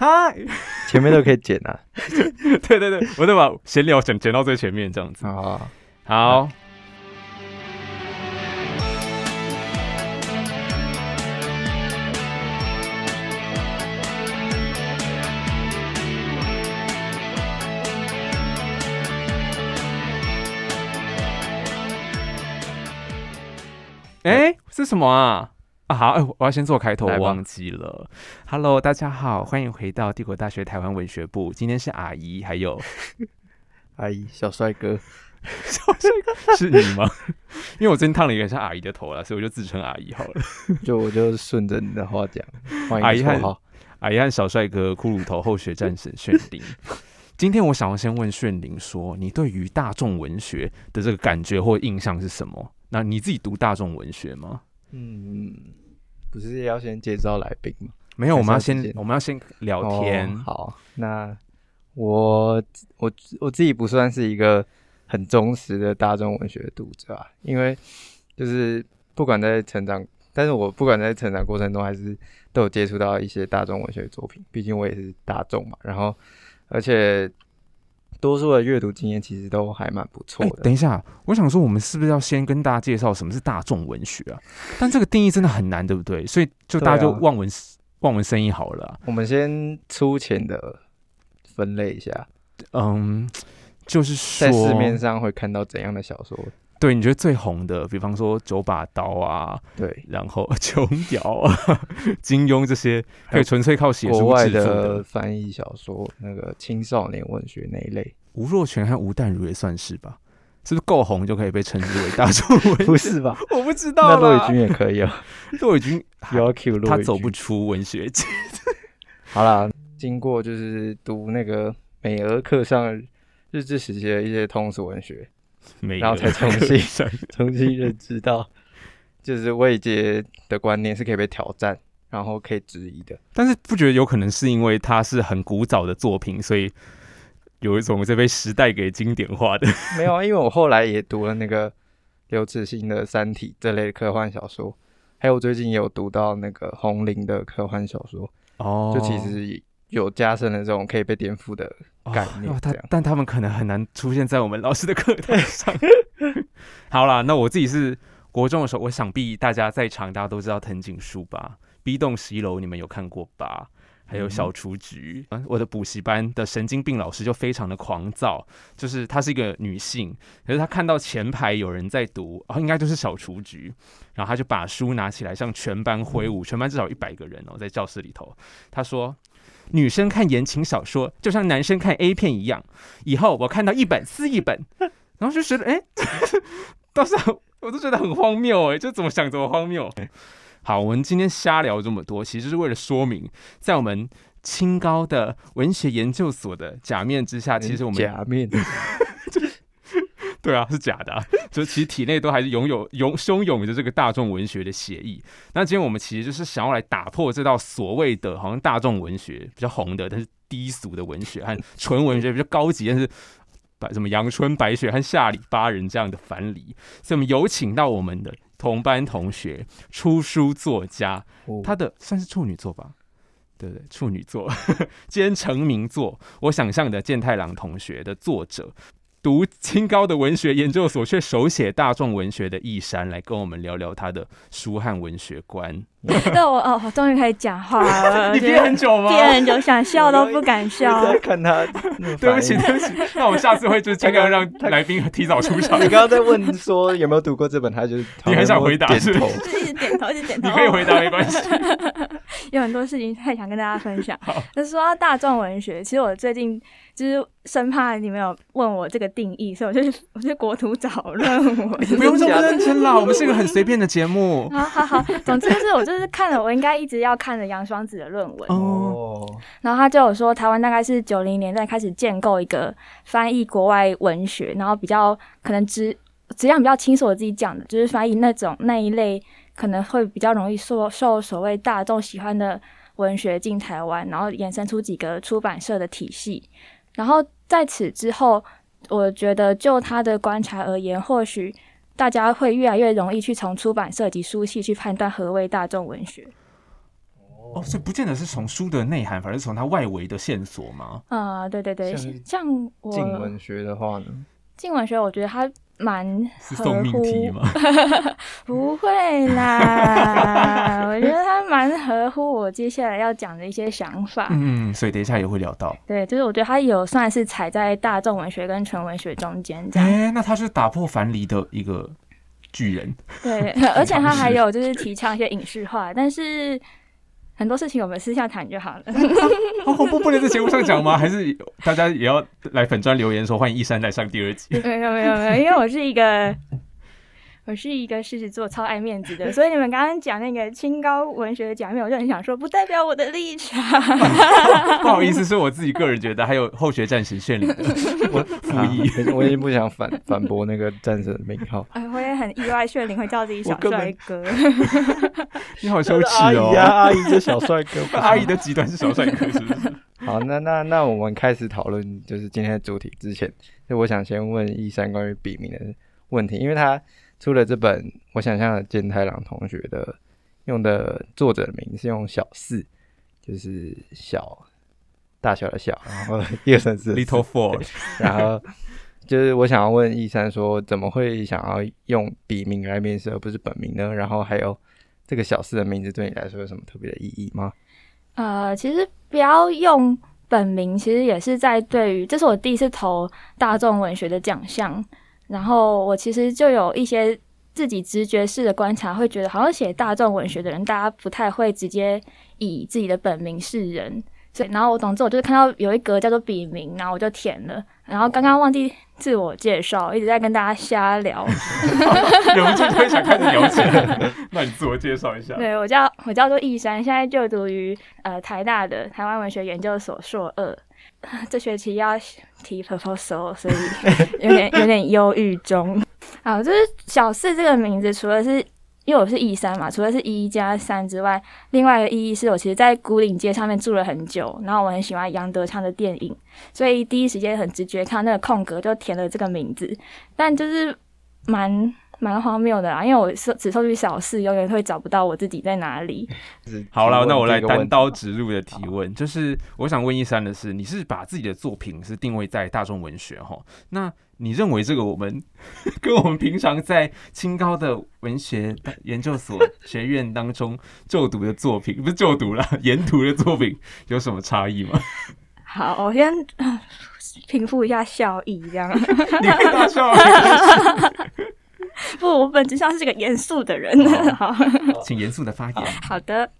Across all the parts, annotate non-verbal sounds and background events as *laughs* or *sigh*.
嗨，前面都可以剪啊。*laughs* 对对对，我都把闲聊剪剪到最前面这样子。啊，好。哎，是什么啊？啊好，哎，我要先做开头，我忘记了。Hello，大家好，欢迎回到帝国大学台湾文学部。今天是阿姨，还有阿姨 *laughs* 小帅哥，小帅哥是你吗？因为我真烫了一个像阿姨的头了，所以我就自称阿姨好了。*laughs* 就我就顺着你的话讲，阿姨和阿姨和小帅哥骷髅头后学战神炫灵。今天我想要先问炫灵说，你对于大众文学的这个感觉或印象是什么？那你自己读大众文学吗？嗯，不是要先介绍来宾吗？没有，我们要先我们要先聊天。好，那我我我自己不算是一个很忠实的大众文学读者啊，因为就是不管在成长，但是我不管在成长过程中，还是都有接触到一些大众文学的作品，毕竟我也是大众嘛。然后，而且。多数的阅读经验其实都还蛮不错的。等一下，我想说，我们是不是要先跟大家介绍什么是大众文学啊？但这个定义真的很难，对不对？所以就大家就望文望文生义好了。我们先粗浅的分类一下。嗯，就是说在市面上会看到怎样的小说？对，你觉得最红的，比方说九把刀啊，对，*laughs* 然后 *laughs* 琼瑶啊、*laughs* 金庸这些，可以纯粹靠写书致富的翻译小说，那个青少年文学那一类，吴若权和吴淡如也算是吧？是不是够红就可以被称之为大众文学？不是吧？我不知道。那骆以军也可以啊，骆以军要 Q 他走不出文学界。好啦，经过就是读那个美俄课上日治时期的一些通俗文学。然后才重新 *laughs* 重新认知到，就是未接的观念是可以被挑战，然后可以质疑的。但是不觉得有可能是因为它是很古早的作品，所以有一种这被时代给经典化的？没有啊，因为我后来也读了那个刘慈欣的《三体》这类科幻小说，还有最近也有读到那个红林的科幻小说。哦，就其实。有加深了这种可以被颠覆的概念，他但他们可能很难出现在我们老师的课堂上。*laughs* 好啦，那我自己是国中的时候，我想必大家在场，大家都知道藤井树吧，《B 栋十一楼》你们有看过吧？还有小雏菊。我的补习班的神经病老师就非常的狂躁，就是她是一个女性，可是她看到前排有人在读，哦，应该就是小雏菊，然后她就把书拿起来向全班挥舞，全班至少一百个人哦，在教室里头，她说。女生看言情小说就像男生看 A 片一样，以后我看到一本撕一本，*laughs* 然后就觉得哎，*laughs* 到时候我都觉得很荒谬哎，就怎么想怎么荒谬。好，我们今天瞎聊这么多，其实是为了说明，在我们清高的文学研究所的假面之下，其实我们假面。*laughs* 对啊，是假的，*laughs* 就其实体内都还是拥有拥汹涌着这个大众文学的血意。那今天我们其实就是想要来打破这道所谓的好像大众文学比较红的，但是低俗的文学和纯文学比较高级，但是白什么阳春白雪和下里巴人这样的樊篱。所以我们有请到我们的同班同学，出书作家，他的算是处女作吧？对对，处女作 *laughs* 兼成名作。我想象的健太郎同学的作者。读清高的文学研究所，却手写大众文学的易山，来跟我们聊聊他的书和文学观。*laughs* 那我哦，终于可以讲话了。*laughs* 你憋很久吗？憋很久，想笑都不敢笑。看他，对不起，对不起。那我下次会就是尽量让 *laughs* 来宾提早出场。你刚刚在问说有没有读过这本，他就你很想回答，是一直点头，一直点头。你可以回答，没关系。有很多事情太想跟大家分享。就是说到大众文学，其实我最近。就是生怕你们有问我这个定义，所以我就我就国土找论文。不用这么认真啦，我们是一个很随便的节目。好好好，总之就是我就是看了我应该一直要看的杨双子的论文哦。然后他就有说，台湾大概是九零年代开始建构一个翻译国外文学，然后比较可能质质量比较清楚我自己讲的，就是翻译那种那一类可能会比较容易受受所谓大众喜欢的文学进台湾，然后衍生出几个出版社的体系。然后在此之后，我觉得就他的观察而言，或许大家会越来越容易去从出版社及书系去判断何为大众文学。哦，所以不见得是从书的内涵，反而是从它外围的线索吗？啊，对对对，像我近文学的话呢，近文学我觉得它蛮合乎吗？*laughs* 不会啦，*laughs* 我觉得他蛮合乎我接下来要讲的一些想法。嗯，所以等一下也会聊到。对，就是我觉得他有算是踩在大众文学跟纯文学中间这样。哎，那他是打破樊篱的一个。巨人，对，而且他还有 *laughs* 就是提倡一些影视化，但是很多事情我们私下谈就好了。*laughs* 好恐怖，不能在节目上讲吗？还是大家也要来粉砖留言说欢迎一山来上第二集？没有没有没有，因为我是一个。我是一个狮子座，超爱面子的，所以你们刚刚讲那个清高文学的假面，我就很想说，不代表我的立场。*laughs* 不好意思，是我自己个人觉得，还有后学战神炫灵的 *laughs* 我附议，我已经不想反 *laughs* 反驳那个战神的名号。哎，我也很意外，炫灵会叫自己小帅哥。你好羞耻哦！阿姨的小帅哥，阿姨的极端是小帅哥，是不是？好，那那那我们开始讨论，就是今天的主题之前，就我想先问一山关于笔名的问题，因为他。出了这本，我想象的健太郎同学的用的作者名是用小四，就是小大小的小，然后一二三四 little four，*laughs* 然后就是我想要问一三说，怎么会想要用笔名来面试而不是本名呢？然后还有这个小四的名字对你来说有什么特别的意义吗？呃，其实不要用本名，其实也是在对于这是我第一次投大众文学的奖项。然后我其实就有一些自己直觉式的观察，会觉得好像写大众文学的人，大家不太会直接以自己的本名示人。所以，然后我总之我就是看到有一格叫做笔名，然后我就填了。然后刚刚忘记自我介绍，一直在跟大家瞎聊。*laughs* 忍不住就想开始聊起来。那你自我介绍一下。对我叫我叫做易山，现在就读于呃台大的台湾文学研究所硕二。*laughs* 这学期要提 proposal，所以有点有点忧郁中。*laughs* 好，就是小四这个名字，除了是因为我是一三嘛，除了是一加三之外，另外一个意义是我其实，在古岭街上面住了很久，然后我很喜欢杨德昌的电影，所以第一时间很直觉看到那个空格就填了这个名字，但就是蛮。蛮荒谬的啦，因为我是只收集小事，永远会找不到我自己在哪里。*laughs* 好了，那我来单刀直入的提问，就是我想问一三的是，你是把自己的作品是定位在大众文学哈？那你认为这个我们 *laughs* 跟我们平常在清高的文学研究所学院当中就读的作品，不是就读了研读的作品，有什么差异吗？*laughs* 好，我先平复一下笑意，这样。你大笑。*laughs* 不，我本质上是个严肃的人。*laughs* 好，*laughs* 请严肃的发言。好的，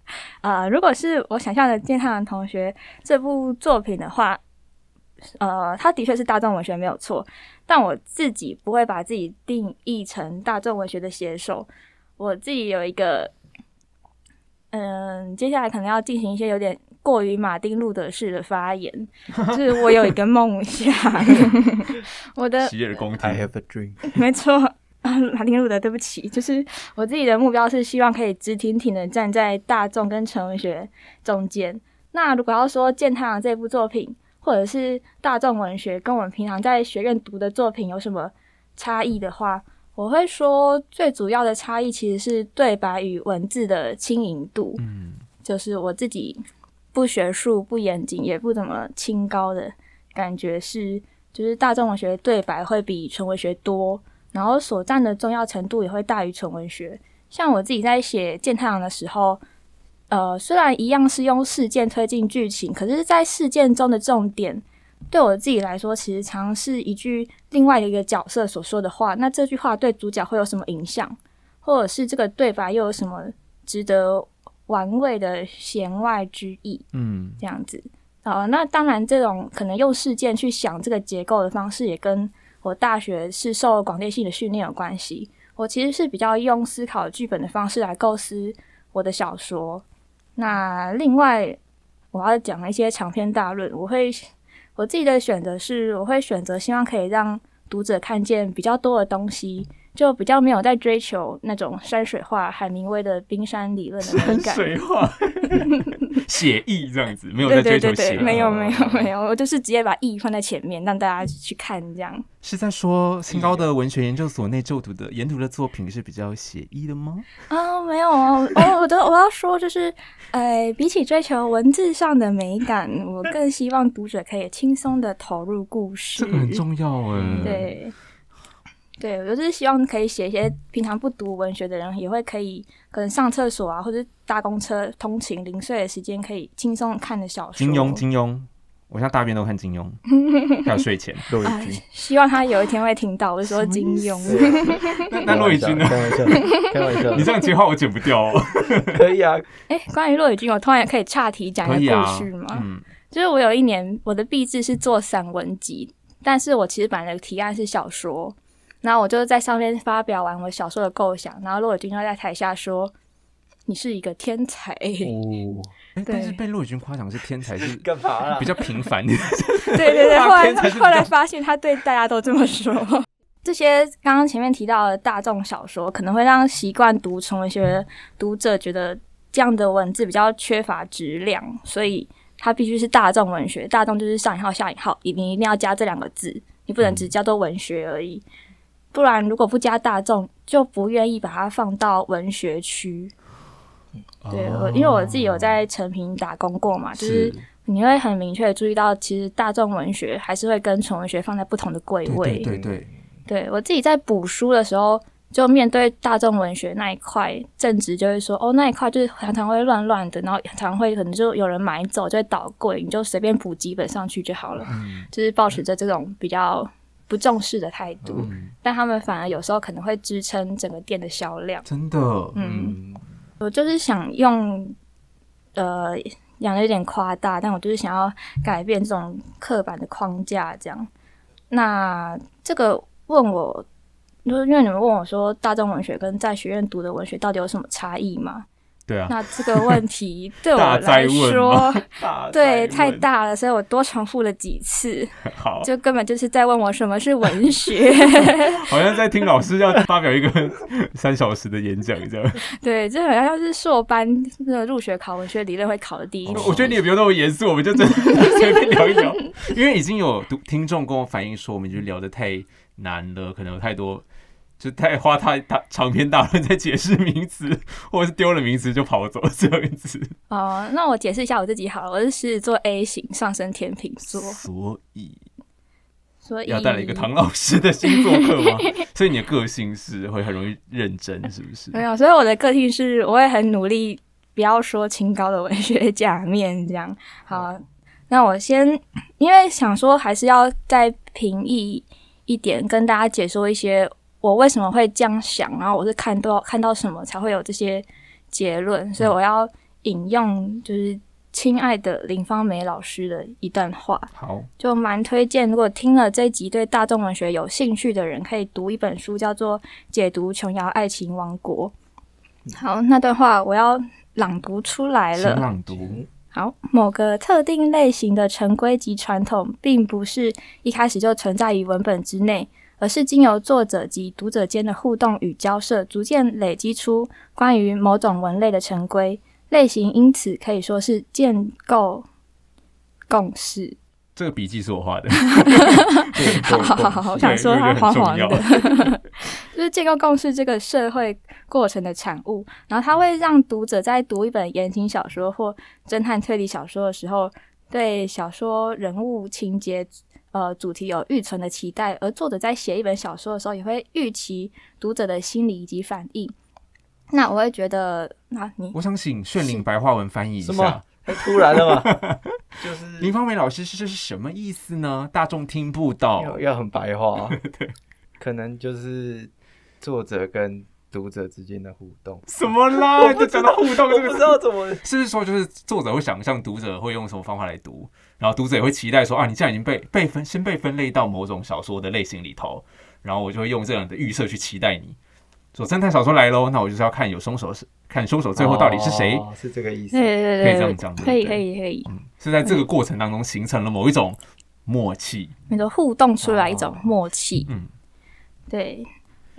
呃，如果是我想象的健太郎同学这部作品的话，呃，他的确是大众文学没有错，但我自己不会把自己定义成大众文学的写手。我自己有一个，嗯，接下来可能要进行一些有点过于马丁路德式的发言，就是我有一个梦想，我的洗耳恭听，I have a dream，没错。*laughs* 马丁路德，对不起，就是我自己的目标是希望可以直挺挺的站在大众跟纯文学中间。那如果要说《剑太郎》这部作品，或者是大众文学跟我们平常在学院读的作品有什么差异的话，我会说最主要的差异其实是对白与文字的轻盈度。嗯，就是我自己不学术、不严谨，也不怎么清高的感觉是，就是大众文学对白会比纯文学多。然后所占的重要程度也会大于纯文学。像我自己在写《见太阳》的时候，呃，虽然一样是用事件推进剧情，可是，在事件中的重点，对我自己来说，其实常是一句另外的一个角色所说的话。那这句话对主角会有什么影响，或者是这个对白又有什么值得玩味的弦外之意？嗯，这样子。呃，那当然，这种可能用事件去想这个结构的方式，也跟。我大学是受广电系的训练有关系，我其实是比较用思考剧本的方式来构思我的小说。那另外，我要讲一些长篇大论，我会我自己的选择是，我会选择希望可以让读者看见比较多的东西，就比较没有在追求那种山水画、海明威的冰山理论的美感。山水画，*laughs* 写意这样子，没有在追求写。没有没有没有，我就是直接把意放在前面，让大家去看这样。是在说新高的文学研究所内就读的研读的作品是比较写意的吗？啊，没有哦，我的我要说就是，呃，比起追求文字上的美感，我更希望读者可以轻松的投入故事。这个很重要哎。对。对，我就是希望可以写一些平常不读文学的人也会可以，可能上厕所啊，或者搭公车通勤零碎的时间可以轻松看的小说。金庸，金庸，我现在大便都看金庸，还有睡前。骆以军，希望他有一天会听到，我就说金庸。*laughs* 那骆以军呢？开玩笑，开玩笑。你这样接话我剪不掉哦。*laughs* 可以啊。哎，关于骆以军，我突然也可以岔题讲一个故事吗？嗯，就是我有一年我的毕制是做散文集，但是我其实本来的提案是小说。然后我就在上面发表完我小说的构想，然后骆伟军就在台下说：“你是一个天才。” *laughs* 哦，但是被骆伟军夸奖是天才是 *laughs* 干嘛比较平凡。*laughs* 对对对，后来后来发现他对大家都这么说。这些刚刚前面提到的大众小说，可能会让习惯读纯文学读者觉得这样的文字比较缺乏质量，所以它必须是大众文学。大众就是上引号下引号，你一定要加这两个字，你不能只叫做文学而已。不然，如果不加大众，就不愿意把它放到文学区。对，我因为我自己有在成品打工过嘛，就是你会很明确的注意到，其实大众文学还是会跟纯文学放在不同的柜位。对对对。对我自己在补书的时候，就面对大众文学那一块，正直就会说，哦，那一块就是常常会乱乱的，然后常会可能就有人买走，就会倒柜，你就随便补几本上去就好了。嗯。就是保持着这种比较。不重视的态度，但他们反而有时候可能会支撑整个店的销量。真的，嗯，我就是想用，呃，讲的有点夸大，但我就是想要改变这种刻板的框架，这样。那这个问我，就是因为你们问我说，大众文学跟在学院读的文学到底有什么差异吗？对啊，那这个问题 *laughs* 对我来说，*laughs* 对太大了，所以我多重复了几次。*laughs* 好，就根本就是在问我什么是文学，好像在听老师要发表一个三小时的演讲这样。对，就好像要是硕班那个入学考文学理论会考的第一。我觉得你也不用那么严肃，我们就真的随便聊一聊，因为已经有读听众跟我反映说，我们就聊的太难了，可能有太多。就太花太大长篇大论在解释名词，或者是丢了名词就跑走这样子。哦，那我解释一下我自己好了，我是狮子座 A 型，上升天秤座。所以，所以要带了一个唐老师的星座课吗？*laughs* 所以你的个性是会很容易认真，是不是？没有，所以我的个性是我会很努力，不要说清高的文学假面这样。好，那我先因为想说还是要再平易一点，跟大家解说一些。我为什么会这样想？然后我是看到看到什么才会有这些结论？所以我要引用就是亲爱的林芳梅老师的一段话。好，就蛮推荐，如果听了这集对大众文学有兴趣的人，可以读一本书，叫做《解读琼瑶爱情王国》。好，那段话我要朗读出来了。朗读。好，某个特定类型的陈规及传统，并不是一开始就存在于文本之内。而是经由作者及读者间的互动与交涉，逐渐累积出关于某种文类的成规类型，因此可以说是建构共识。这个笔记是我画的。*laughs* *laughs* 好好好，我想说它黄黄的，*laughs* 就是建构共识这个社会过程的产物。然后它会让读者在读一本言情小说或侦探推理小说的时候，对小说人物情节。呃，主题有预存的期待，而作者在写一本小说的时候，也会预期读者的心理以及反应。那我会觉得，那你，我想请炫灵白话文翻译一下，太突然了吗？*laughs* 就是 *laughs* 林芳梅老师是这是什么意思呢？大众听不到，要很白话，*laughs* 对，可能就是作者跟。读者之间的互动什么啦？*laughs* 就讲到互动，我不知道怎么。是不是说，就是作者会想象读者会用什么方法来读，然后读者也会期待说啊，你现在已经被被分先被分类到某种小说的类型里头，然后我就会用这样的预设去期待你。说侦探小说来喽，那我就是要看有凶手是看凶手最后到底是谁，*laughs* 是这个意思。对对对，可以这样讲，可以可以可以。嗯，是在这个过程当中形成了某一种默契，那个互动出来一种默契。嗯，对。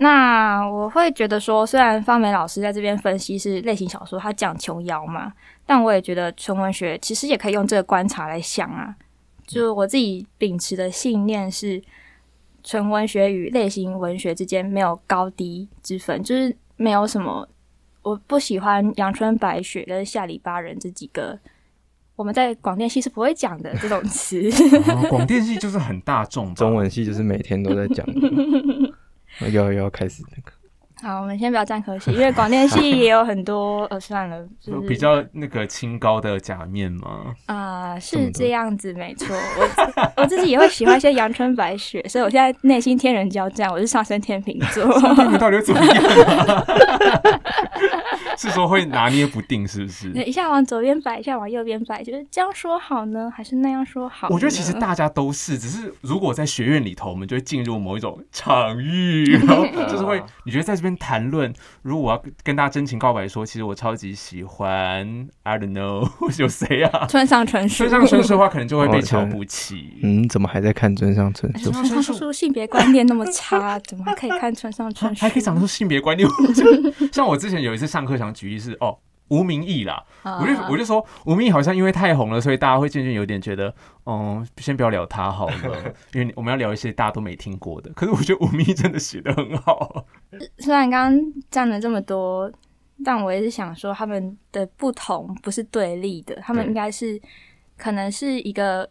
那我会觉得说，虽然方梅老师在这边分析是类型小说，他讲琼瑶嘛，但我也觉得纯文学其实也可以用这个观察来想啊。就我自己秉持的信念是，纯文学与类型文学之间没有高低之分，就是没有什么。我不喜欢阳春白雪跟下里巴人这几个，我们在广电系是不会讲的这种词。*laughs* 广电系就是很大众，中文系就是每天都在讲。*laughs* *laughs* 要要开始那个。好，我们先不要站科系，因为广电系也有很多呃，算了，*laughs* 就是比较那个清高的假面嘛？啊，是这样子，没错。我 *laughs* 我自己也会喜欢一些阳春白雪，所以我现在内心天人交战，我是上升天秤座。你到底怎么样？*laughs* *laughs* 是说会拿捏不定，是不是？一下往左边摆，一下往右边摆，就是这样说好呢，还是那样说好？我觉得其实大家都是，只是如果在学院里头，我们就会进入某一种场域，然后 *laughs* 就是会，你觉得在这边谈论，如果我要跟大家真情告白，说其实我超级喜欢，I don't know，*laughs* 有谁啊？村上春树，村上春树的话，可能就会被瞧不起。嗯，怎么还在看村上春树？村上春树性别观念那么差，怎么还可以看村上春树？还可以讲出性别观念？像我之前有一次上课想举例是哦。吴明义啦，我就我就说吴明义好像因为太红了，所以大家会渐渐有点觉得，嗯，先不要聊他好了，*laughs* 因为我们要聊一些大家都没听过的。可是我觉得吴明义真的写的很好。虽然刚刚占了这么多，但我也是想说，他们的不同不是对立的，他们应该是可能是一个。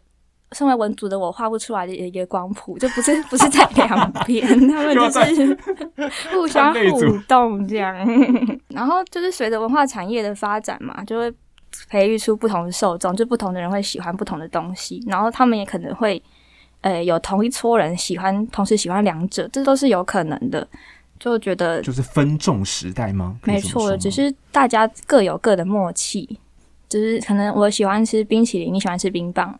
身为文组的我画不出来的一个光谱，就不是不是在两边，他们就是互相互动这样。然后就是随着文化产业的发展嘛，就会培育出不同的受众，就不同的人会喜欢不同的东西。然后他们也可能会，呃，有同一撮人喜欢，同时喜欢两者，这都是有可能的。就觉得就是分众时代吗？没错，只是大家各有各的默契。就是可能我喜欢吃冰淇淋，你喜欢吃冰棒。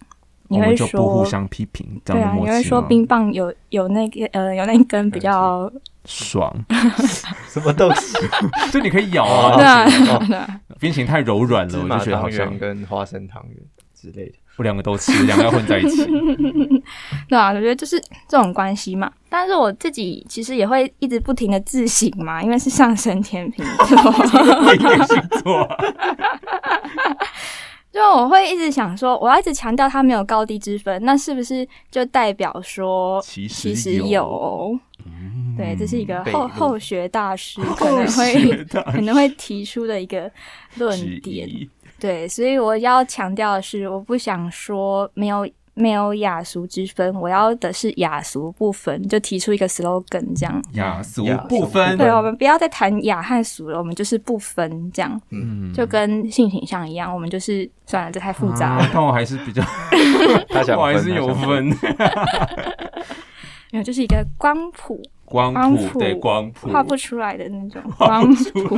你会说不互相批评，对啊，你会说冰棒有有那个呃有那根比较爽，*laughs* 什么东西？*laughs* 就你可以咬啊，对啊，冰淇淋太柔软了，我就觉得好像跟花生汤圆之类的，我两个都吃，两个混在一起。*laughs* 对啊，我觉得就是这种关系嘛。但是我自己其实也会一直不停的自省嘛，因为是上升天平座。就我会一直想说，我要一直强调它没有高低之分，那是不是就代表说其实有？对，这是一个后后学大师可能会可能会提出的一个论点。对，所以我要强调的是，我不想说没有。没有雅俗之分，我要的是雅俗不分，就提出一个 slogan 这样。雅俗不分，对，我们不要再谈雅和俗了，我们就是不分这样。嗯，就跟性倾向一样，我们就是算了，这太复杂了。但我还是比较 *laughs* *laughs* 我还是有分。*laughs* 没有，就是一个光谱。光谱对光谱画不出来的那种光谱。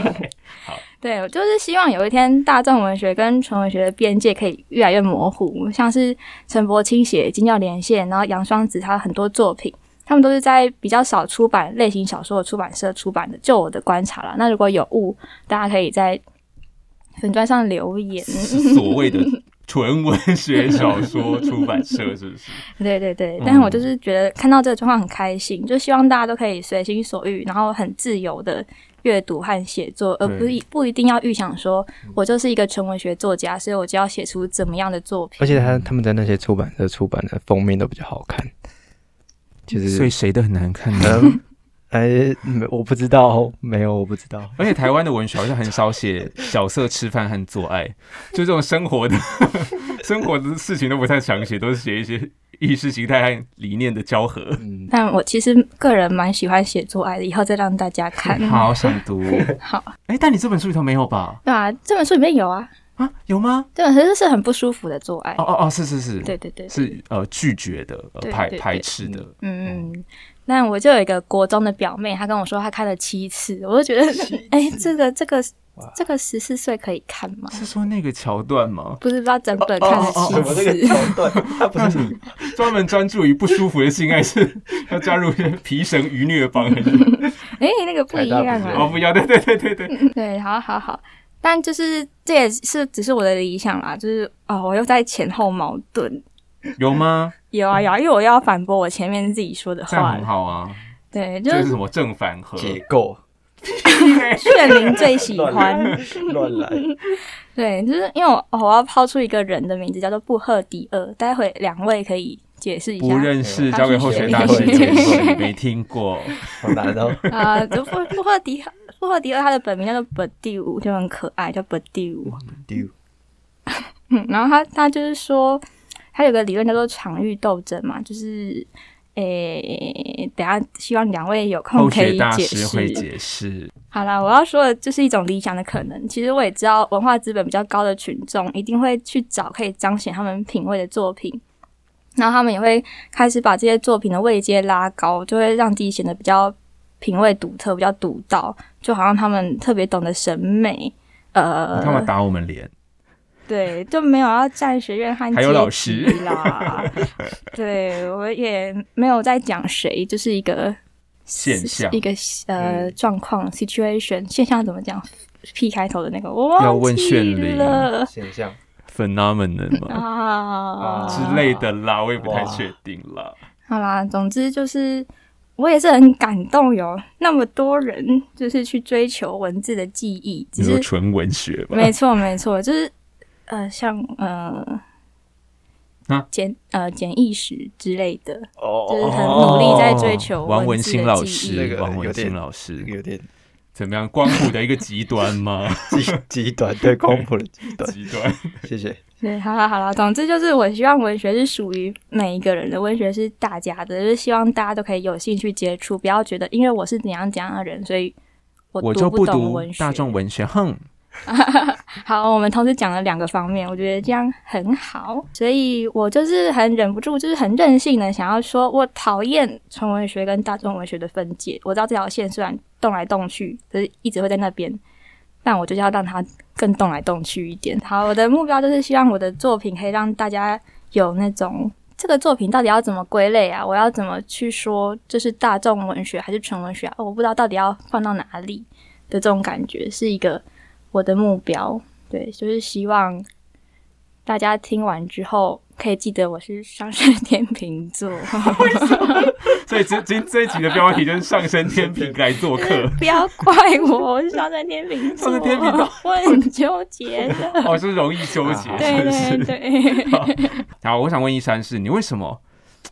好，对我就是希望有一天大众文学跟纯文学的边界可以越来越模糊。像是陈柏清写《金教连线》，然后杨双子他很多作品，他们都是在比较少出版类型小说的出版社出版的。就我的观察了，那如果有误，大家可以在粉砖上留言。所谓的。纯文学小说出版社是不是？对 *laughs* 对对，但是我就是觉得看到这个状况很开心，就希望大家都可以随心所欲，然后很自由的阅读和写作，而不一不一定要预想说我就是一个纯文学作家，所以我就要写出怎么样的作品。而且他他们在那些出版社出版的封面都比较好看，就是所以谁都很难看呢？哎，我不知道，没有，我不知道。而且台湾的文学好像很少写角色吃饭和做爱，就这种生活的、*laughs* 生活的事情都不太想写，都是写一些意识形态和理念的交合。嗯但我其实个人蛮喜欢写做爱的，以后再让大家看。*laughs* 好想读。*laughs* 好，哎，但你这本书里头没有吧？对啊，这本书里面有啊。啊，有吗？这本书是很不舒服的做爱。哦哦哦，是是是，对对对，是呃拒绝的、排排斥的。嗯嗯。那我就有一个国中的表妹，她跟我说她看了七次，我就觉得，哎，这个这个这个十四岁可以看吗？是说那个桥段吗？不是，不知道整本看了七次。桥段，不是你 *laughs* 专门专注于不舒服的性爱，是要加入皮绳愚虐帮？*laughs* 哎，那个不一样啊！哦，不一样，对对对对对对，好好好。但就是这也是只是我的理想啦，就是哦，我又在前后矛盾。*laughs* 有吗？有啊有，啊，因为我要反驳我前面自己说的话。很好啊。对，就这是什么正反合？解构，*laughs* 炫灵最喜欢。乱来。*laughs* 对，就是因为我我要抛出一个人的名字叫做布赫迪厄，待会两位可以解释一下。不认识，交给候选大师是谁解释。没听过，好难哦。啊，就布布赫迪布赫迪厄，他的本名叫做本第五，就很可爱，叫本第五。丢，嗯，然后他他就是说，他有个理论叫做场域斗争嘛，就是诶，等下希望两位有空可以解释会释。解释。好啦，我要说的就是一种理想的可能。其实我也知道，文化资本比较高的群众一定会去找可以彰显他们品味的作品，然后他们也会开始把这些作品的位阶拉高，就会让自己显得比较品味独特、比较独到，就好像他们特别懂得审美。呃，他们打我们脸，对，就没有要占学院和还有老阶师啦。*laughs* 对我也没有在讲谁，就是一个现象一个呃状况 situation 现象怎么讲？P 开头的那个我忘记要问炫现象 phenomenon 嘛啊之类的啦，我也不太确定啦。好啦，总之就是我也是很感动，有那么多人就是去追求文字的记忆，只是你说纯文学吧？没错，没错，就是呃，像呃啊简呃简易史之类的，哦就是很努力在追求王文新老师，这个王文新老师有点怎么样？光谱的一个极端吗？*laughs* 极极端，对光谱的极端。极端。*laughs* 谢谢。对，好了好了，总之就是我希望文学是属于每一个人的，文学是大家的，就是希望大家都可以有兴趣接触，不要觉得因为我是怎样怎样的人，所以我我读不就不读懂文学。大众文学，哼。*laughs* 好，我们同时讲了两个方面，我觉得这样很好，所以我就是很忍不住，就是很任性的想要说，我讨厌纯文学跟大众文学的分界。我知道这条线虽然动来动去，可是一直会在那边，但我就是要让它更动来动去一点。好，我的目标就是希望我的作品可以让大家有那种。这个作品到底要怎么归类啊？我要怎么去说这是大众文学还是纯文学啊？我不知道到底要放到哪里的这种感觉，是一个我的目标。对，就是希望大家听完之后可以记得我是上升天秤座，*laughs* 所以这今这一集的标题就是上升天平来做客。不要怪我，我是上升天平座，上升天平座我很纠结的。*laughs* 哦，是容易纠结，对是不对是？对，*laughs* 好，我想问一山是，你为什么？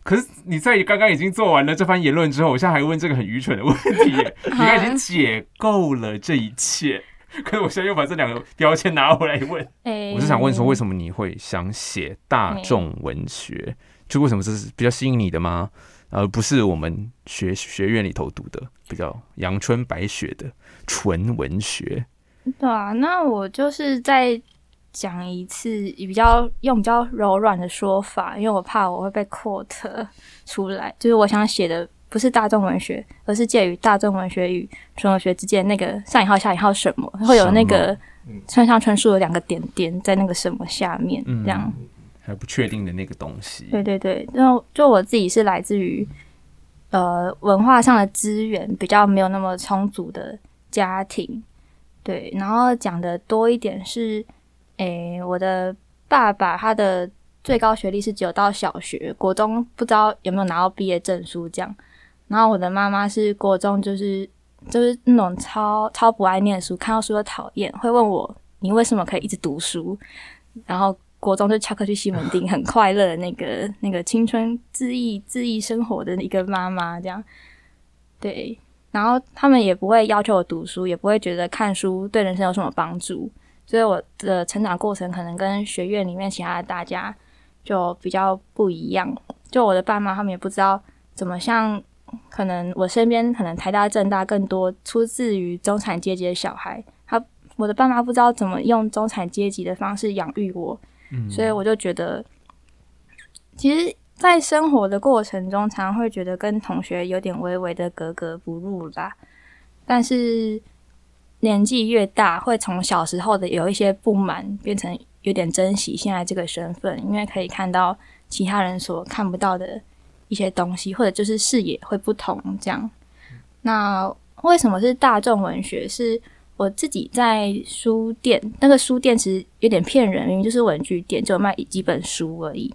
可是你在刚刚已经做完了这番言论之后，我现在还问这个很愚蠢的问题，你已经解构了这一切，*laughs* 可是我现在又把这两个标签拿回来问，*laughs* 哎我是想问说，为什么你会想写大众文学？就为什么这是比较吸引你的吗？而不是我们学学院里头读的比较阳春白雪的纯文学？对啊，那我就是在讲一次比较用比较柔软的说法，因为我怕我会被 quote 出来。就是我想写的不是大众文学，而是介于大众文学与纯文学之间那个上引号下引号什么，会有那个村上春树的两个点点在那个什么下面，嗯这样。还不确定的那个东西。对对对，然后就我自己是来自于呃文化上的资源比较没有那么充足的家庭，对，然后讲的多一点是，诶，我的爸爸他的最高学历是只有到小学，国中不知道有没有拿到毕业证书这样，然后我的妈妈是国中就是就是那种超超不爱念书，看到书就讨厌，会问我你为什么可以一直读书，然后。国中就翘课去西门町，很快乐的那个 *laughs* 那个青春恣意恣意生活的一个妈妈，这样对。然后他们也不会要求我读书，也不会觉得看书对人生有什么帮助，所以我的成长过程可能跟学院里面其他的大家就比较不一样。就我的爸妈他们也不知道怎么像，可能我身边可能台大、政大更多出自于中产阶级的小孩，他我的爸妈不知道怎么用中产阶级的方式养育我。所以我就觉得，其实，在生活的过程中，常常会觉得跟同学有点微微的格格不入啦。但是年纪越大，会从小时候的有一些不满，变成有点珍惜现在这个身份，因为可以看到其他人所看不到的一些东西，或者就是视野会不同这样。那为什么是大众文学？是我自己在书店，那个书店其实有点骗人，明明就是文具店，就卖几本书而已。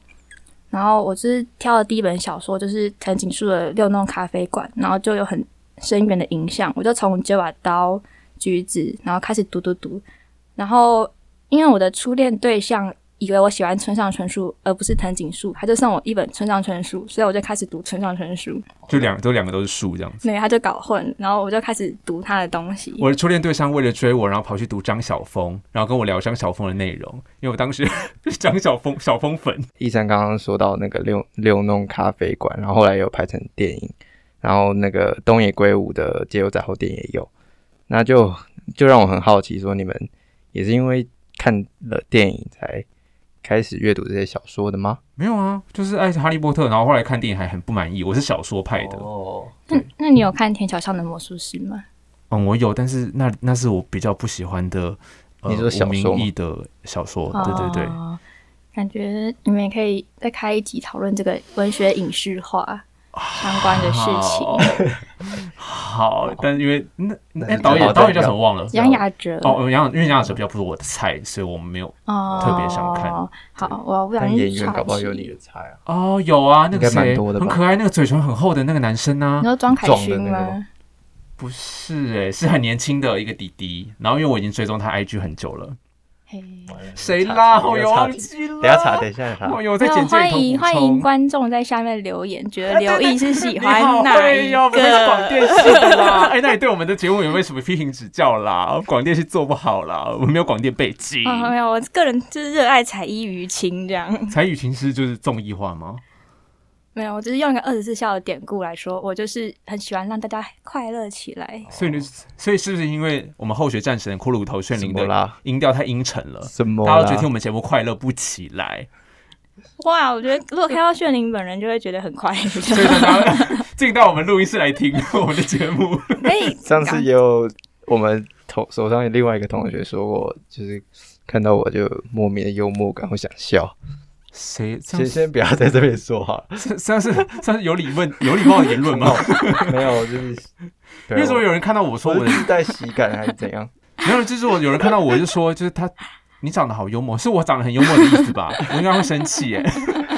然后我就是挑的第一本小说就是藤井树的《六弄咖啡馆》，然后就有很深远的影响。我就从九把刀、橘子，然后开始读读读。然后因为我的初恋对象以为我喜欢村上春树，而不是藤井树，他就送我一本村上春树，所以我就开始读村上春树。就两都两个都是树这样子。对，他就搞混，然后我就开始读他的东西。我的初恋对象为了追我，然后跑去读张晓峰，然后跟我聊张晓峰的内容，因为我当时是 *laughs* 张晓峰小峰粉。一山刚刚说到那个六六弄咖啡馆，然后后来有拍成电影，然后那个东野圭吾的《街游仔后》店也有，那就就让我很好奇，说你们也是因为看了电影才。开始阅读这些小说的吗？没有啊，就是爱哈利波特，然后后来看电影还很不满意。我是小说派的哦。那那你有看田桥上的魔术师吗？嗯，我有，但是那那是我比较不喜欢的。你说小说的小说，对对对。感觉你们也可以再开一集讨论这个文学影视化。相关的事情，好，但因为那那导演导演叫什么忘了？杨雅哲哦，杨因为杨雅哲比较不是我的菜，所以我们没有特别想看。好，我不想演员搞不好有你的菜啊？哦，有啊，那个谁很可爱，那个嘴唇很厚的那个男生呢？你说庄凯勋吗？不是，哎，是很年轻的一个弟弟。然后因为我已经追踪他 IG 很久了。谁啦？我忘记了。等下查，等一下查。欢迎欢迎观众在下面留言，觉得刘毅是喜欢哪一个？广电系啦。*laughs* 哎，那你对我们的节目有没有什么批评指教啦？广电是做不好啦，我们没有广电背景。没有，我个人就是热爱才艺于情这样。才艺情是就是综艺化吗？没有，我只是用一个二十四孝的典故来说，我就是很喜欢让大家快乐起来。所以，所以是不是因为我们后学战神骷髅头炫灵的音调太阴沉了，什么？大家觉得听我们节目快乐不起来？哇，我觉得如果看到炫灵本人，就会觉得很快乐。所以大家进到我们录音室来听我们的节目。上次也有我们同手上有另外一个同学说过，就是看到我就莫名的幽默感，会想笑。谁先先不要在这边说哈，*laughs* 算是算是有理问有礼貌的言论吗？没有，就是 *laughs* 为什么有人看到我说我自带喜感还是怎样？*laughs* 没有，就是我有人看到我就说，就是他你长得好幽默，是我长得很幽默的意思吧？我应该会生气耶，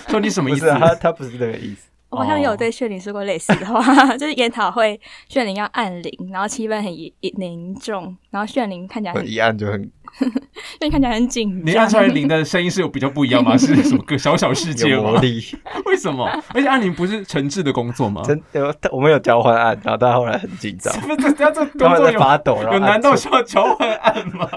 说你什么意思？他他不是这个意思。我好像有对炫灵说过类似的话，就是研讨会炫灵要按铃，然后气氛很凝重，然后炫灵看起来很一按就很，*laughs* 你看起来很紧。你按出来铃的声音是有比较不一样吗？*laughs* 是什么个小小世界魔力？*laughs* 为什么？而且按铃不是诚挚的工作吗？真有，我们有交换按，然后他后来很紧张，不是这这工作有发抖，有难道需要交换按吗？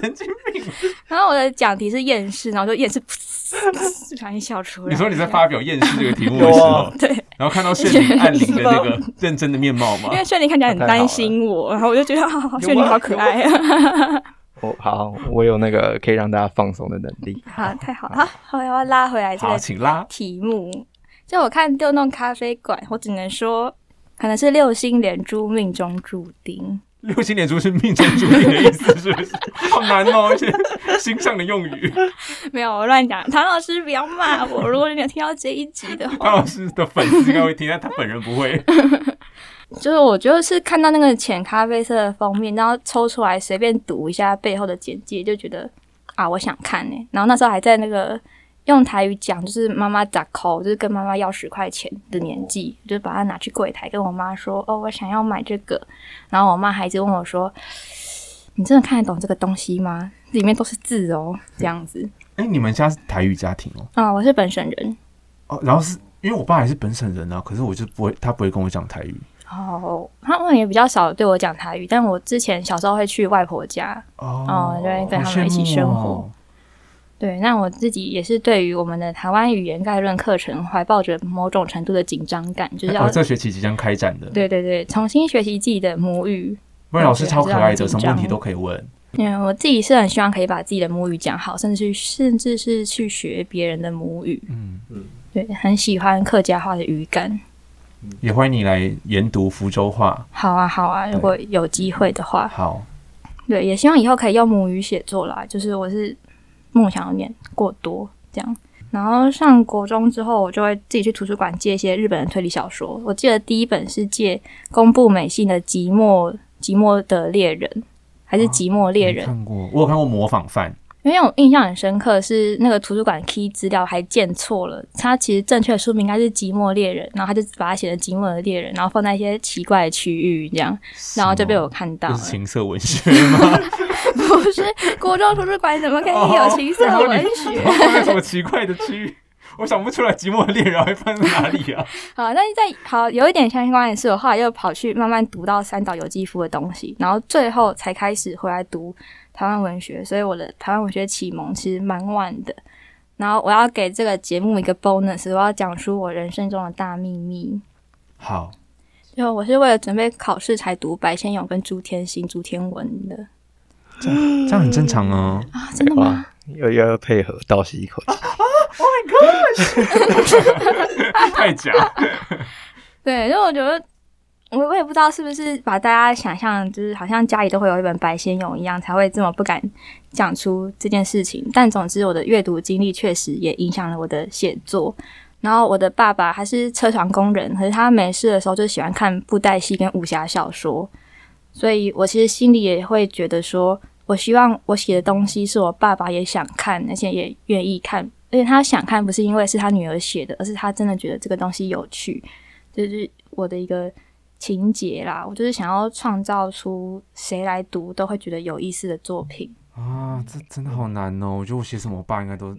神经病！然后我的讲题是厌世，然后就厌世。不小心笑出来。你说你在发表厌世这个题目的时候，对，然后看到炫灵暗灵的那个认真的面貌吗？因为炫灵看起来很担心我，然后我就觉得炫灵好可爱啊。我好，我有那个可以让大家放松的能力。好，太好了。好，我要拉回来这个请拉题目。就我看六弄咖啡馆，我只能说，可能是六星连珠命中注定。六星连珠是命中注定的意思，是不是？*laughs* 好难哦，而且形象的用语。没有，我乱讲。唐老师不要骂我，如果你有听到这一集的话，唐老师的粉丝应该会听，但他本人不会。*laughs* 就是我觉得是看到那个浅咖啡色的封面，然后抽出来随便读一下背后的简介，就觉得啊，我想看呢。然后那时候还在那个。用台语讲就是妈妈打 call，就是跟妈妈要十块钱的年纪，就把它拿去柜台跟我妈说：“哦，我想要买这个。”然后我妈还一直问我说：“你真的看得懂这个东西吗？里面都是字哦，这样子。”哎，你们家是台语家庭哦？啊，我是本省人。哦，然后是因为我爸也是本省人啊，可是我就不会，他不会跟我讲台语。哦，他们也比较少对我讲台语，但我之前小时候会去外婆家，哦，就会跟他们一起生活。对，那我自己也是对于我们的台湾语言概论课程怀抱着某种程度的紧张感，就是要这学期即将开展的。对对对，重新学习自己的母语。问老师超可爱的，什么问题都可以问。嗯，我自己是很希望可以把自己的母语讲好，甚至甚至是去学别人的母语。嗯嗯，对，很喜欢客家话的语感。也欢迎你来研读福州话。好啊，好啊，如果有机会的话。好。对，也希望以后可以用母语写作啦。就是我是。梦想有点过多，这样。然后上国中之后，我就会自己去图书馆借一些日本的推理小说。我记得第一本是借公布美信的《寂寞寂寞的猎人》，还是《寂寞猎人》？看过，我有看过《模仿犯》。因为我印象很深刻，是那个图书馆 key 资料还建错了，它其实正确的书名应该是《寂寞猎人》，然后他就把它写成《寂寞的猎人》，然后放在一些奇怪的区域这样，然后就被我看到了。是情色文学吗？*laughs* 不是，国中图书馆怎么可以有情色文学？放什么奇怪的区域？我想不出来《寂寞的猎人》会放在哪里啊？*laughs* 好，那在好有一点相关的是，我后来又跑去慢慢读到三岛由纪夫的东西，然后最后才开始回来读。台湾文学，所以我的台湾文学启蒙其实蛮晚的。然后我要给这个节目一个 bonus，我要讲出我人生中的大秘密。好，就我是为了准备考试才读白先勇跟朱天心、朱天文的。这这样很正常哦。啊，真的吗？要要配合倒吸一口气。Oh my god！太假。对，因为我觉得。我我也不知道是不是把大家想象就是好像家里都会有一本白先勇一样，才会这么不敢讲出这件事情。但总之，我的阅读经历确实也影响了我的写作。然后，我的爸爸还是车床工人，可是他没事的时候就喜欢看布袋戏跟武侠小说。所以我其实心里也会觉得说，我希望我写的东西是我爸爸也想看，而且也愿意看。而且他想看不是因为是他女儿写的，而是他真的觉得这个东西有趣。就是我的一个。情节啦，我就是想要创造出谁来读都会觉得有意思的作品啊！这真的好难哦！我觉得我写什么，吧应该都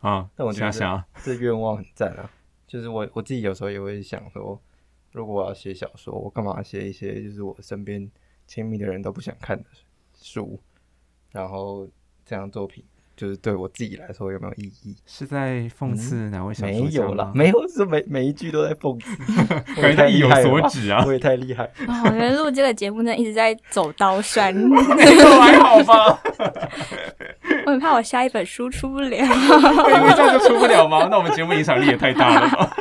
啊。但我想想，这愿望很赞啊！就是我我自己有时候也会想说，如果我要写小说，我干嘛写一些就是我身边亲密的人都不想看的书，然后这样作品。就是对我自己来说有没有意义？是在讽刺哪位小说家没有啦，没有，是每每一句都在讽刺，*laughs* 感觉意有所指啊！我也太厉害。我觉得录这个节目呢，一直在走刀山 *laughs* *laughs* 还好吧？我很怕我下一本书出不了，因为这样就出不了吗？那我们节目影响力也太大了吧？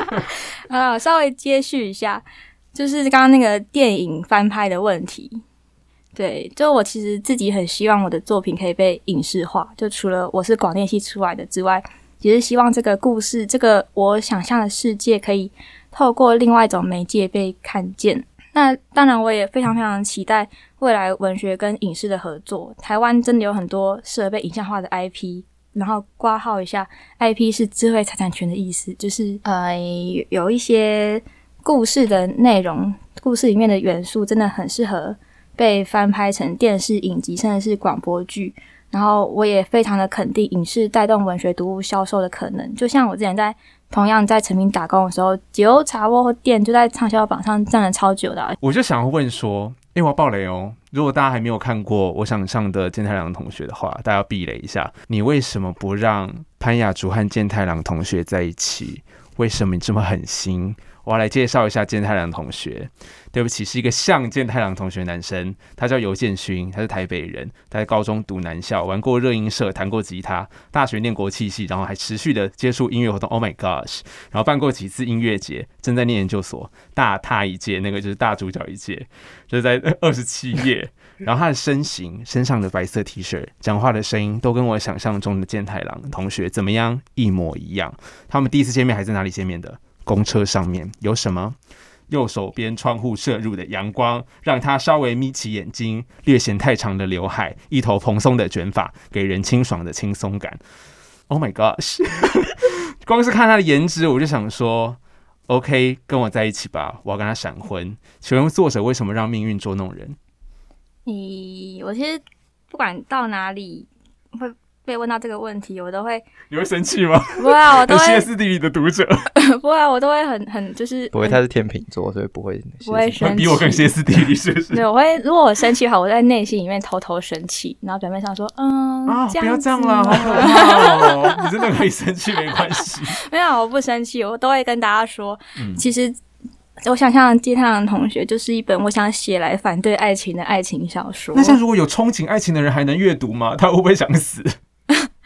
啊，稍微接续一下，就是刚刚那个电影翻拍的问题。对，就我其实自己很希望我的作品可以被影视化。就除了我是广电系出来的之外，也是希望这个故事，这个我想象的世界可以透过另外一种媒介被看见。那当然，我也非常非常期待未来文学跟影视的合作。台湾真的有很多适合被影像化的 IP，然后挂号一下，IP 是智慧财产权的意思，就是呃有一些故事的内容，故事里面的元素真的很适合。被翻拍成电视影集，甚至是广播剧。然后我也非常的肯定影视带动文学读物销售的可能。就像我之前在同样在成品打工的时候，解忧茶窝店就在畅销榜上站了超久的。我就想要问说，哎，我要爆雷哦！如果大家还没有看过我想上的健太郎同学的话，大家要避雷一下。你为什么不让潘雅竹和健太郎同学在一起？为什么你这么狠心？我要来介绍一下健太郎同学。对不起，是一个像健太郎同学男生，他叫游建勋，他是台北人，他在高中读男校，玩过热音社，弹过吉他，大学念国器系，然后还持续的接触音乐活动。Oh my gosh！然后办过几次音乐节，正在念研究所，大他一届，那个就是大主角一届，就是在 *laughs* 二十七页。然后他的身形，身上的白色 T 恤，讲话的声音，都跟我想象中的健太郎同学怎么样一模一样。他们第一次见面还在哪里见面的？公车上面有什么？右手边窗户射入的阳光，让他稍微眯起眼睛，略显太长的刘海，一头蓬松的卷发，给人清爽的轻松感。Oh my gosh！*laughs* 光是看他的颜值，我就想说，OK，跟我在一起吧，我要跟他闪婚。请问作者为什么让命运捉弄人？你，我其实不管到哪里会。被问到这个问题，我都会你会生气吗？*laughs* 不会啊，我都会歇斯底里的读者，*laughs* 不会啊，我都会很很就是不会，他是天秤座，所以不会不会生气，比我更歇斯底里，是不是？对，我会如果我生气的话，我在内心里面偷偷生气，然后表面上说嗯啊，不要这样啦，好可怕，*laughs* 你真的可以生气没关系。没有，我不生气，我都会跟大家说，其实我想象接他的同学就是一本我想写来反对爱情的爱情小说。那像如果有憧憬爱情的人还能阅读吗？他会不会想死？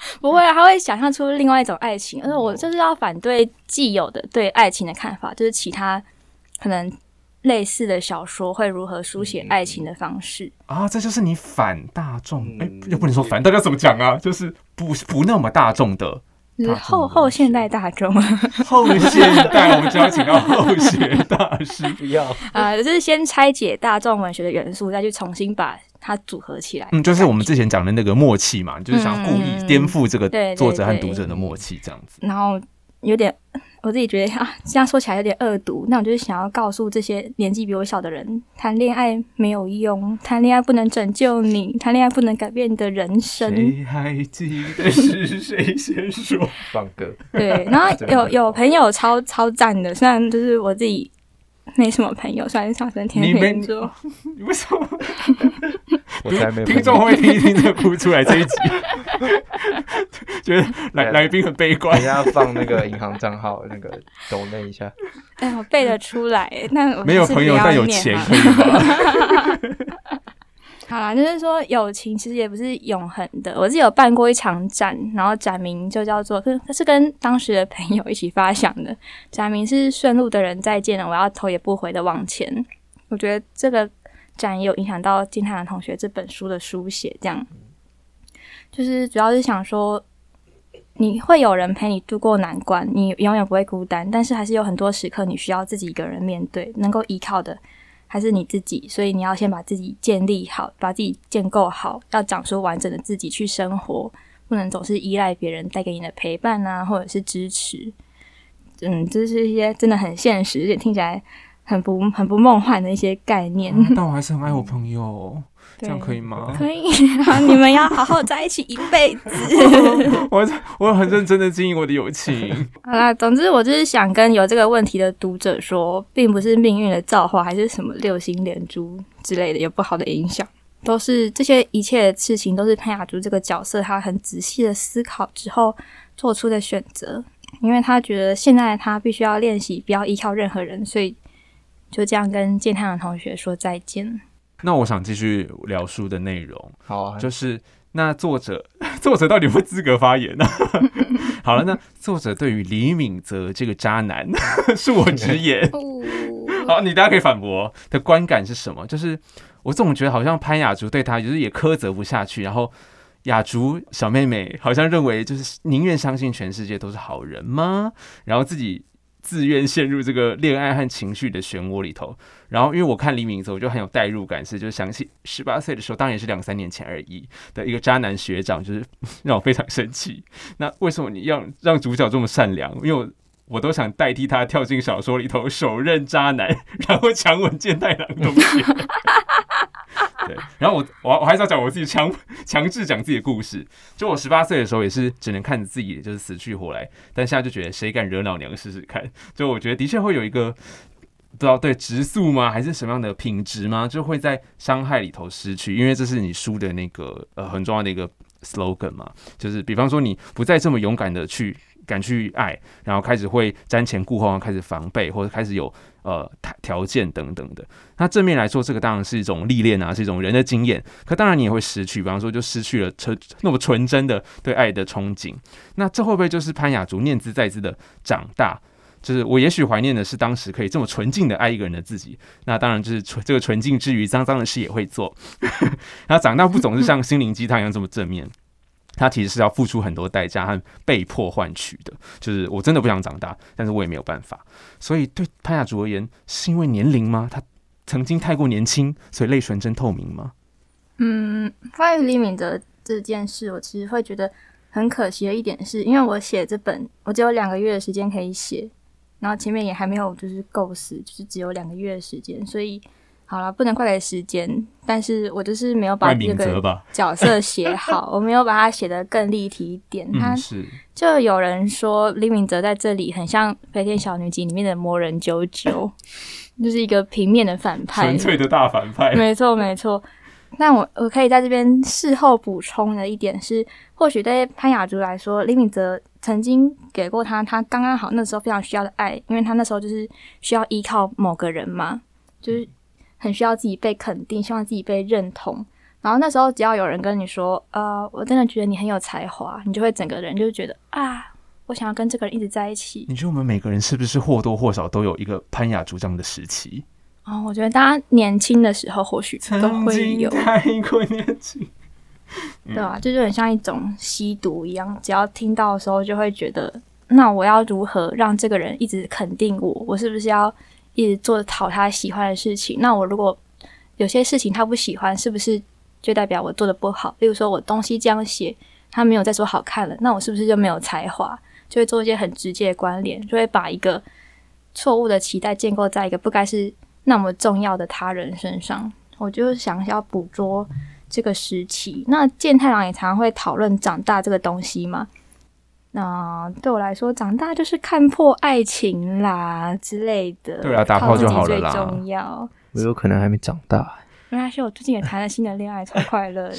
*laughs* 不会啊，他会想象出另外一种爱情，而且我就是要反对既有的对爱情的看法，就是其他可能类似的小说会如何书写爱情的方式。啊，这就是你反大众，哎，又不能说反，大家怎么讲啊？就是不不那么大众的，后后现代大众，*laughs* 后现代，我们就要请到后学大师，不 *laughs* 要啊，就是先拆解大众文学的元素，再去重新把。它组合起来。嗯，就是我们之前讲的那个默契嘛，就是想故意颠覆这个作者和读者的默契这样子。然后有点。我自己觉得啊，这样说起来有点恶毒。那我就是想要告诉这些年纪比我小的人，谈恋爱没有用，谈恋爱不能拯救你，谈恋爱不能改变你的人生。谁还记得是谁先说？*laughs* 放歌。对，*laughs* 然后有有朋友超超赞的，虽然就是我自己。没什么朋友，算是上升天秤座。*laughs* 你为什么？我才没听众会听一听就哭出来这一集，*laughs* 觉得来来宾很悲观。等下放那个银行账号，那个抖那一下。哎，我背得出来。那没有朋友，但有钱可以吗？*laughs* 好啦，就是说友情其实也不是永恒的。我是有办过一场展，然后展名就叫做，是是跟当时的朋友一起发想的。展名是顺路的人再见了，我要头也不回的往前。我觉得这个展也有影响到金太阳同学这本书的书写，这样就是主要是想说，你会有人陪你度过难关，你永远不会孤单，但是还是有很多时刻你需要自己一个人面对，能够依靠的。还是你自己，所以你要先把自己建立好，把自己建构好，要长出完整的自己去生活，不能总是依赖别人带给你的陪伴啊，或者是支持。嗯，这是一些真的很现实，而且听起来很不很不梦幻的一些概念。但我还是很爱我朋友。这样可以吗？可以啊，你们要好好在一起一辈子。*laughs* 我我很认真的经营我的友情。*laughs* 好啦，总之我就是想跟有这个问题的读者说，并不是命运的造化，还是什么六星连珠之类的有不好的影响，都是这些一切事情都是潘雅竹这个角色他很仔细的思考之后做出的选择，因为他觉得现在他必须要练习不要依靠任何人，所以就这样跟健太阳同学说再见。那我想继续聊书的内容，好啊，就是那作者 *laughs* 作者到底有没有资格发言呢？*laughs* 好了，那作者对于李敏泽这个渣男 *laughs* 恕我直言，好，你大家可以反驳的观感是什么？就是我总觉得好像潘雅竹对他就是也苛责不下去，然后雅竹小妹妹好像认为就是宁愿相信全世界都是好人吗？然后自己。自愿陷入这个恋爱和情绪的漩涡里头，然后因为我看黎明时候，我就很有代入感，是就想起十八岁的时候，当然也是两三年前而已的一个渣男学长，就是 *laughs* 让我非常生气。那为什么你要让主角这么善良？因为我都想代替他跳进小说里头，手刃渣男，*laughs* 然后强吻健太郎东西。对，然后我我我还是要讲我自己强强制讲自己的故事。就我十八岁的时候，也是只能看着自己就是死去活来，但现在就觉得谁敢惹老娘试试看。就我觉得的确会有一个不知道对直素吗，还是什么样的品质吗？就会在伤害里头失去，因为这是你输的那个呃很重要的一个 slogan 嘛。就是比方说你不再这么勇敢的去敢去爱，然后开始会瞻前顾后，开始防备，或者开始有。呃，条件等等的，那正面来说，这个当然是一种历练啊，是一种人的经验。可当然，你也会失去，比方说，就失去了纯那么纯真的对爱的憧憬。那这会不会就是潘雅竹念兹在兹的长大？就是我也许怀念的是当时可以这么纯净的爱一个人的自己。那当然就是纯这个纯净之余，脏脏的事也会做。*laughs* 那长大不总是像心灵鸡汤一样这么正面。他其实是要付出很多代价和被迫换取的，就是我真的不想长大，但是我也没有办法。所以对潘雅竹而言，是因为年龄吗？他曾经太过年轻，所以泪纯真透明吗？嗯，关于李敏哲这件事，我其实会觉得很可惜的一点是，因为我写这本，我只有两个月的时间可以写，然后前面也还没有就是构思，就是只有两个月的时间，所以。好了，不能怪给时间，但是我就是没有把这个角色写好，*laughs* 我没有把它写得更立体一点。他是就有人说李敏哲在这里很像《飞天小女警》里面的魔人啾啾，*laughs* 就是一个平面的反派，纯粹的大反派。没错，没错。那我我可以在这边事后补充的一点是，或许对潘雅竹来说，李敏哲曾经给过他他刚刚好那时候非常需要的爱，因为他那时候就是需要依靠某个人嘛，就是。很需要自己被肯定，希望自己被认同。然后那时候，只要有人跟你说：“呃，我真的觉得你很有才华”，你就会整个人就觉得啊，我想要跟这个人一直在一起。你觉得我们每个人是不是或多或少都有一个攀雅竹这样的时期？哦，我觉得大家年轻的时候或许都会有。太过年轻，对啊，就就很像一种吸毒一样，只要听到的时候就会觉得，那我要如何让这个人一直肯定我？我是不是要？一直做讨他喜欢的事情，那我如果有些事情他不喜欢，是不是就代表我做的不好。例如说我东西这样写，他没有再说好看了，那我是不是就没有才华？就会做一些很直接的关联，就会把一个错误的期待建构在一个不该是那么重要的他人身上。我就是想要捕捉这个时期。那健太郎也常常会讨论长大这个东西嘛。那对我来说，长大就是看破爱情啦之类的。对啊，打炮就好了啦。最重要。我有可能还没长大。没关系，我最近也谈了新的恋爱，超快乐的。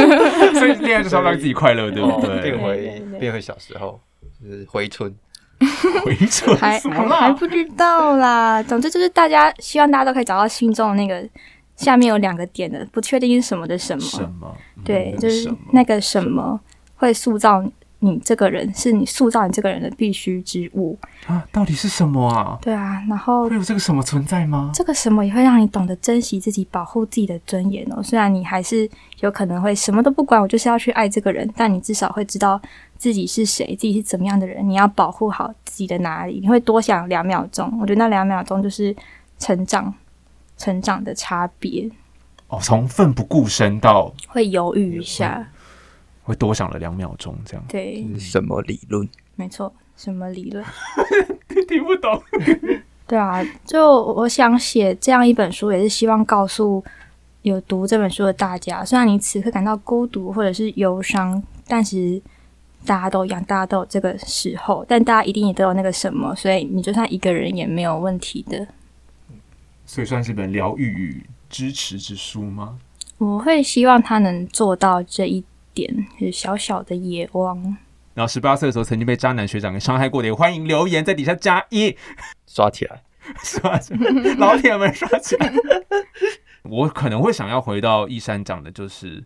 *laughs* 所以恋爱就是要让自己快乐，对不对？变回变回小时候，就是回春。*laughs* 回春？还还还不知道啦。总之就是大家希望大家都可以找到心中的那个下面有两个点的不确定是什么的什么。什么？对，就是那个什么会塑造。你这个人是你塑造你这个人的必须之物啊？到底是什么啊？对啊，然后会有这个什么存在吗？这个什么也会让你懂得珍惜自己，保护自己的尊严哦。虽然你还是有可能会什么都不管，我就是要去爱这个人，但你至少会知道自己是谁，自己是怎么样的人，你要保护好自己的哪里？你会多想两秒钟？我觉得那两秒钟就是成长、成长的差别哦。从奋不顾身到会犹豫一下。会多想了两秒钟，这样对什么理论？没错，什么理论？*laughs* 听不懂。*laughs* 对啊，就我想写这样一本书，也是希望告诉有读这本书的大家，虽然你此刻感到孤独或者是忧伤，但是大家都一样，大家都有这个时候，但大家一定也都有那个什么，所以你就算一个人也没有问题的。所以算是本疗愈与支持之书吗？我会希望他能做到这一。点是小小的野望，然后十八岁的时候曾经被渣男学长给伤害过的，也欢迎留言在底下加一，*laughs* 刷起来，刷起来，*laughs* 老铁们刷起来。*laughs* 我可能会想要回到一山讲的，就是。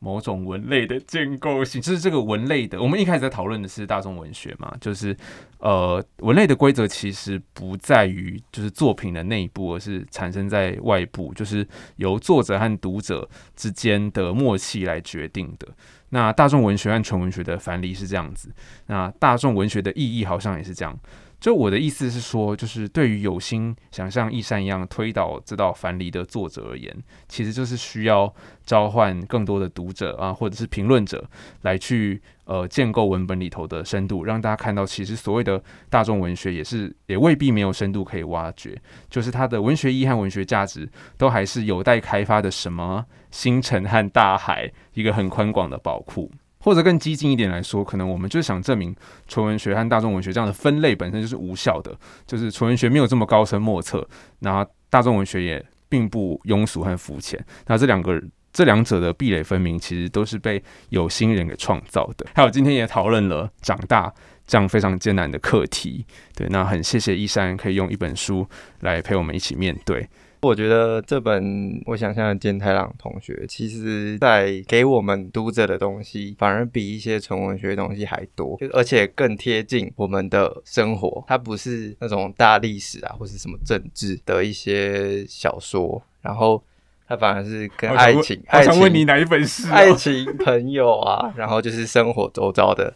某种文类的建构性，就是这个文类的。我们一开始在讨论的是大众文学嘛，就是呃，文类的规则其实不在于就是作品的内部，而是产生在外部，就是由作者和读者之间的默契来决定的。那大众文学和纯文学的樊篱是这样子，那大众文学的意义好像也是这样。就我的意思是说，就是对于有心想像易山一样推倒这道樊篱的作者而言，其实就是需要召唤更多的读者啊，或者是评论者来去呃建构文本里头的深度，让大家看到其实所谓的大众文学也是也未必没有深度可以挖掘，就是它的文学意义和文学价值都还是有待开发的什么星辰和大海一个很宽广的宝库。或者更激进一点来说，可能我们就是想证明纯文学和大众文学这样的分类本身就是无效的，就是纯文学没有这么高深莫测，然后大众文学也并不庸俗和肤浅。那这两个这两者的壁垒分明，其实都是被有心人给创造的。还有今天也讨论了长大这样非常艰难的课题。对，那很谢谢一山可以用一本书来陪我们一起面对。我觉得这本我想象的健太郎同学，其实在给我们读者的东西，反而比一些纯文学的东西还多，而且更贴近我们的生活。它不是那种大历史啊，或是什么政治的一些小说，然后它反而是跟爱情，我想问你哪一本是爱情朋友啊，然后就是生活周遭的。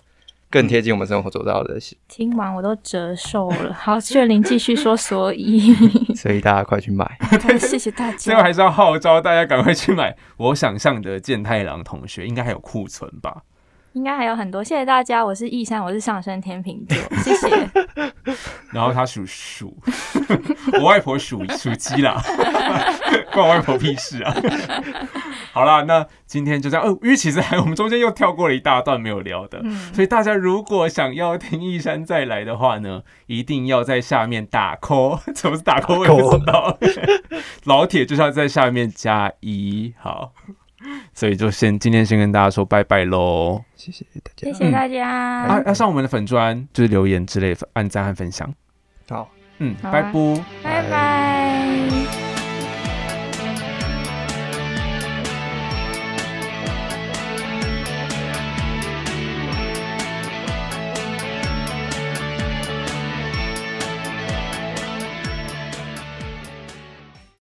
更贴近我们生活走到的。听完我都折寿了。好，炫灵继续说，所以，*laughs* 所以大家快去买。*laughs* 谢谢大家。最后还是要号召大家赶快去买。我想象的健太郎同学应该还有库存吧。应该还有很多，谢谢大家。我是易山，我是上升天秤座，谢谢。*laughs* 然后他属鼠，*laughs* 我外婆属属鸡啦，*laughs* 关我外婆屁事啊！好啦，那今天就这样。哦，因为其实还我们中间又跳过了一大段没有聊的，所以大家如果想要听易山再来的话呢，一定要在下面打 call，怎么是打 call？我也不知道。老铁就是要在下面加一，好。*laughs* 所以就先今天先跟大家说拜拜喽，谢谢大家，谢谢大家。啊，要上我们的粉砖，就是留言之类，按赞和分享。好，嗯，拜拜，拜拜。